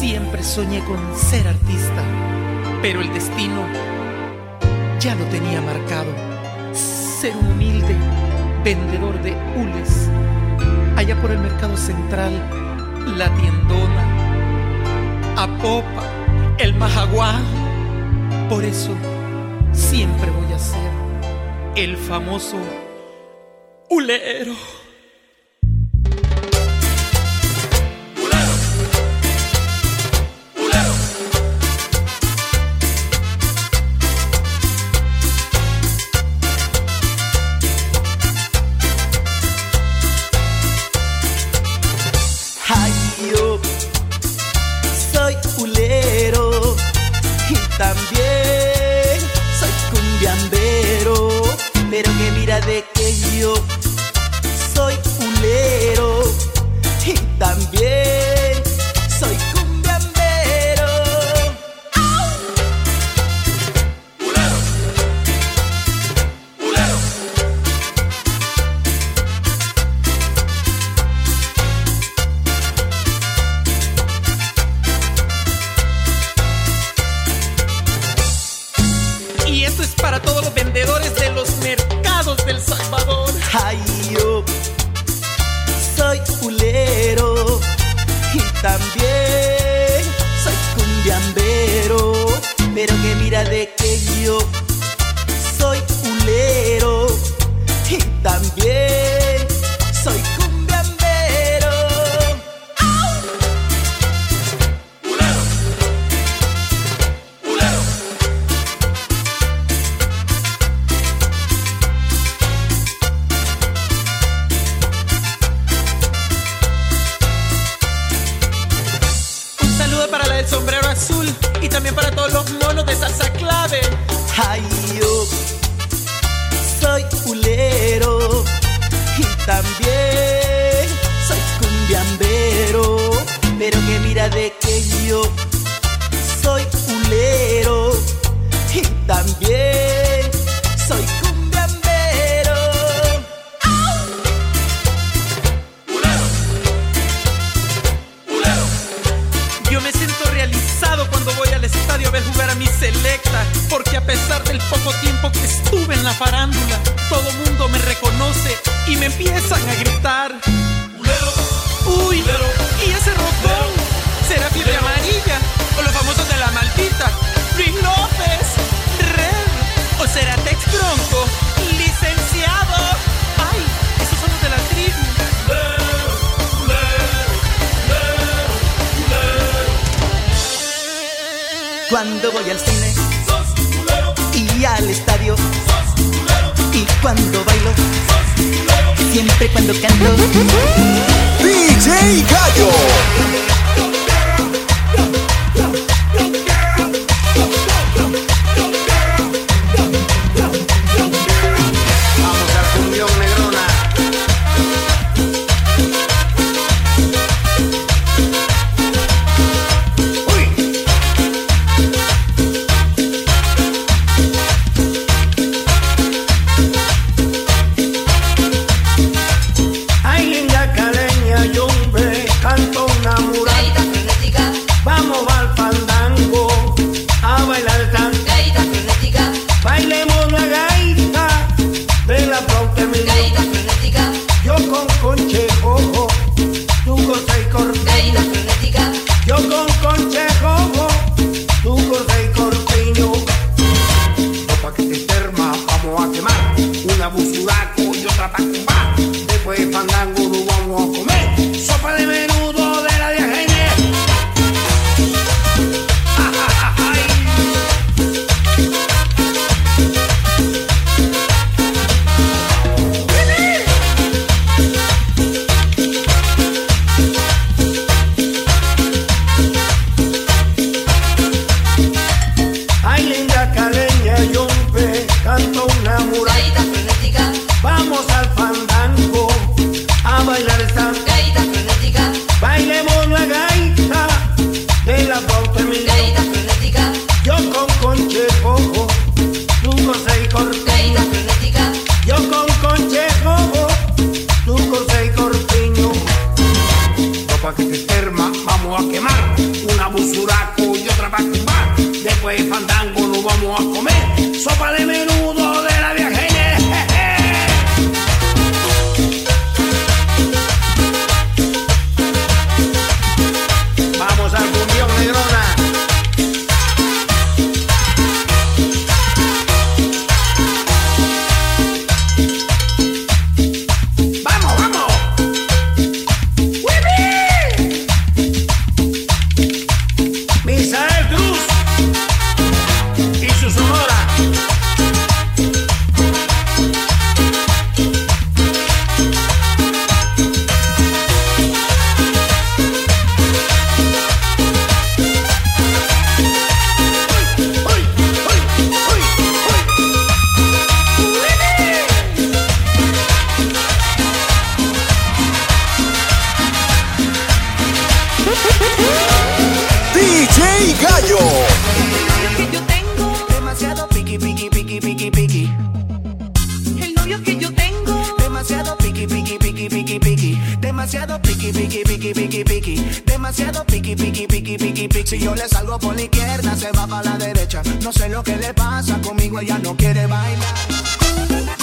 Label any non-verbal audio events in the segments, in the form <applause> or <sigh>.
Siempre soñé con ser artista, pero el destino ya lo tenía marcado. Ser un humilde vendedor de hules, allá por el mercado central, la tiendona, a popa, el majaguán. Por eso siempre voy a ser el famoso hulero. De que yo cumbiambero, también para todos los monos de salsa clave. Ay, yo soy culero y también soy cumbiambero, pero que mira de que yo a gritar. Uy, ¿y ese rotón? ¿Será fiebre amarilla? ¿O los famosos de la maldita? Luis López, Red, ¿o será Tex Bronco? Licenciado. Ay, esos son los de la tribu. Cuando voy al cine y al estadio y cuando bailo, siempre cuando canto. <laughs> DJ Gallo. vamos a quemar. Una busuraco y otra para tumbar. Después fandango, no vamos a comer. Sopa de menú Demasiado piqui, piqui, piqui, piqui, piqui. Demasiado piqui, piqui, piqui, piqui, piqui. Si yo le salgo por la izquierda, se va para la derecha. No sé lo que le pasa conmigo, ella no quiere bailar.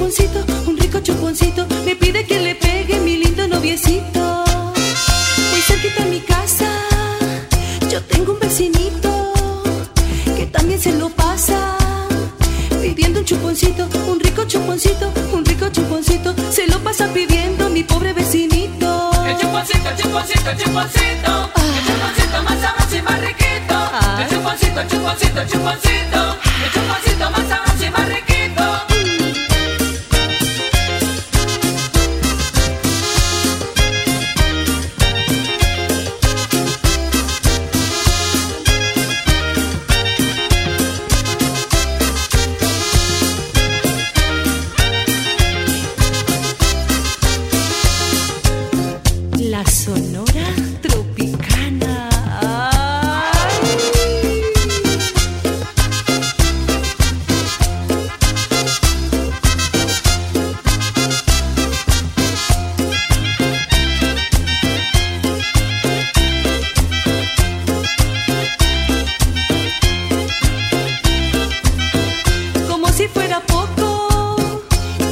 Un chuponcito, un rico chuponcito, me pide que le pegue mi lindo noviecito. Muy cerquita a mi casa, yo tengo un vecinito que también se lo pasa pidiendo un chuponcito, un rico chuponcito, un rico chuponcito, se lo pasa pidiendo mi pobre vecinito. El chuponcito, chuponcito, chuponcito, el chuponcito más sabroso y más riquito. El ah. chuponcito, el chuponcito, el chuponcito. Tropicana, como si fuera poco,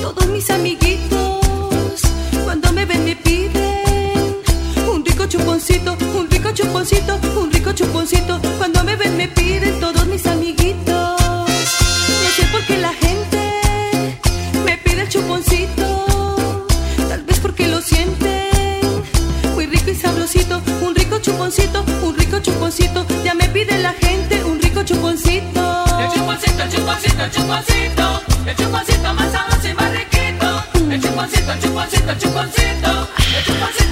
todos mis amiguitos. chumboncito, un rico chuponcito, Cuando me ven me piden todos mis amiguitos. No sé por qué la gente me pide el chuponcito. Tal vez porque lo sienten muy rico y sabrosito. Un rico chuponcito, un rico chuponcito, Ya me pide la gente un rico chuponcito. El chuponcito, el chuponcito, el chumboncito. El chumboncito más sabroso y más riquito. El chuponcito, el chumboncito, el chumboncito. El chumboncito.